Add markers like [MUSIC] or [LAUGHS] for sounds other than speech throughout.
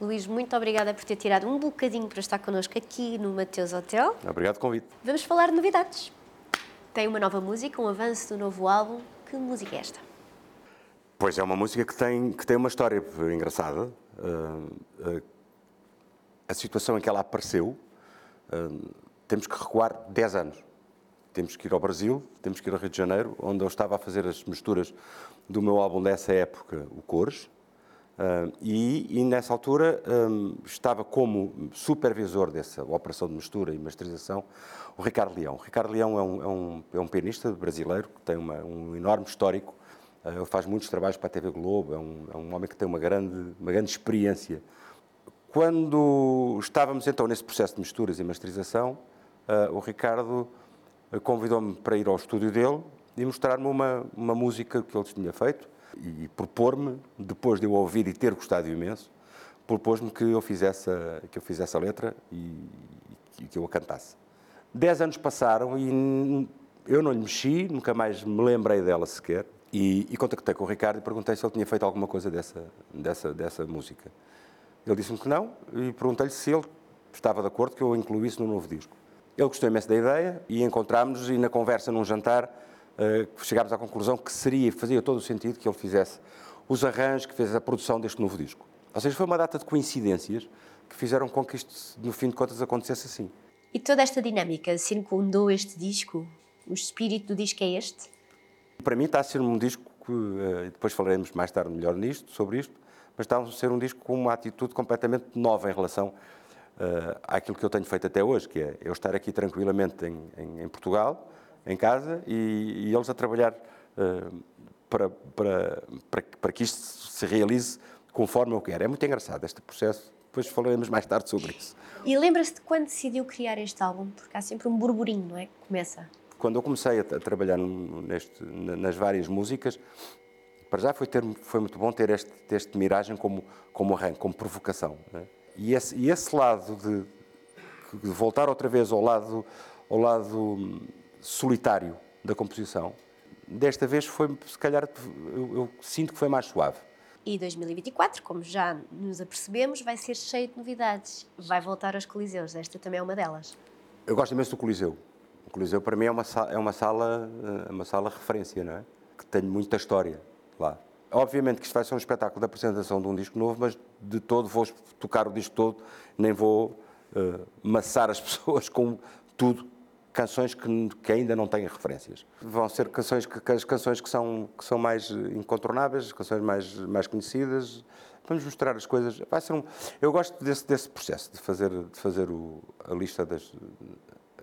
Luís, muito obrigada por ter tirado um bocadinho para estar connosco aqui no Mateus Hotel. Obrigado pelo convite. Vamos falar de novidades. Tem uma nova música, um avanço do novo álbum. Que música é esta? Pois é uma música que tem, que tem uma história engraçada. Uh, uh, a situação em que ela apareceu, uh, temos que recuar 10 anos. Temos que ir ao Brasil, temos que ir ao Rio de Janeiro, onde eu estava a fazer as misturas do meu álbum dessa época, o Cores. Uh, e, e, nessa altura um, estava como supervisor dessa operação de mistura e masterização o Ricardo Leão. O Ricardo Leão é um, é um, é um pianista brasileiro que tem uma, um enorme histórico, uh, ele faz muitos trabalhos para a TV Globo, é um, é um homem que tem uma grande, uma grande experiência. Quando estávamos então nesse processo de misturas e masterização, uh, o Ricardo convidou-me para ir ao estúdio dele e mostrar-me uma, uma música que ele tinha feito e propor-me, depois de eu ouvir e ter gostado imenso, propôs-me que eu fizesse a, que eu fizesse a letra e, e que eu a cantasse. Dez anos passaram e eu não lhe mexi, nunca mais me lembrei dela sequer. E, e contactei com o Ricardo e perguntei se ele tinha feito alguma coisa dessa, dessa, dessa música. Ele disse-me que não e perguntei-lhe se ele estava de acordo que eu incluísse no novo disco. Ele gostou imenso da ideia e encontramos-nos e na conversa num jantar chegámos à conclusão que seria, fazia todo o sentido que ele fizesse os arranjos, que fizesse a produção deste novo disco. Ou seja, foi uma data de coincidências que fizeram com que isto, no fim de contas, acontecesse assim. E toda esta dinâmica circundou este disco? O espírito do disco é este? Para mim está a ser um disco que, uh, depois falaremos mais tarde melhor nisto, sobre isto, mas está a ser um disco com uma atitude completamente nova em relação uh, àquilo que eu tenho feito até hoje, que é eu estar aqui tranquilamente em, em, em Portugal, em casa, e, e eles a trabalhar uh, para, para, para, para que isto se realize conforme eu quero. É muito engraçado este processo. Depois falaremos mais tarde sobre isso. E lembra-se de quando decidiu criar este álbum? Porque há sempre um burburinho, não é? Que começa. Quando eu comecei a, a trabalhar neste, nas várias músicas, para já foi, ter, foi muito bom ter este, este miragem como, como arranque, como provocação. É? E esse, e esse lado de, de, voltar outra vez ao lado, ao lado solitário da composição, desta vez foi, se calhar, eu, eu sinto que foi mais suave. E 2024, como já nos apercebemos, vai ser cheio de novidades. Vai voltar aos Coliseus. Esta também é uma delas. Eu gosto imenso do Coliseu. O Coliseu, para mim, é uma, é uma sala, é uma sala referência, não é? Que tem muita história lá. Obviamente que isto vai ser um espetáculo de apresentação de um disco novo, mas de todo vou tocar o disco todo, nem vou uh, maçar as [LAUGHS] pessoas com tudo, canções que, que, ainda não têm referências. Vão ser canções que, as canções que são, que são mais incontornáveis, canções mais, mais conhecidas. Vamos mostrar as coisas. Vai ser um, eu gosto desse, desse processo, de fazer, de fazer o, a lista das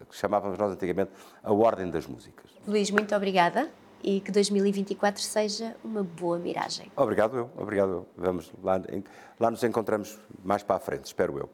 que chamávamos nós antigamente a ordem das músicas. Luís, muito obrigada e que 2024 seja uma boa miragem. Obrigado eu, obrigado eu. Vamos lá, lá nos encontramos mais para a frente, espero eu.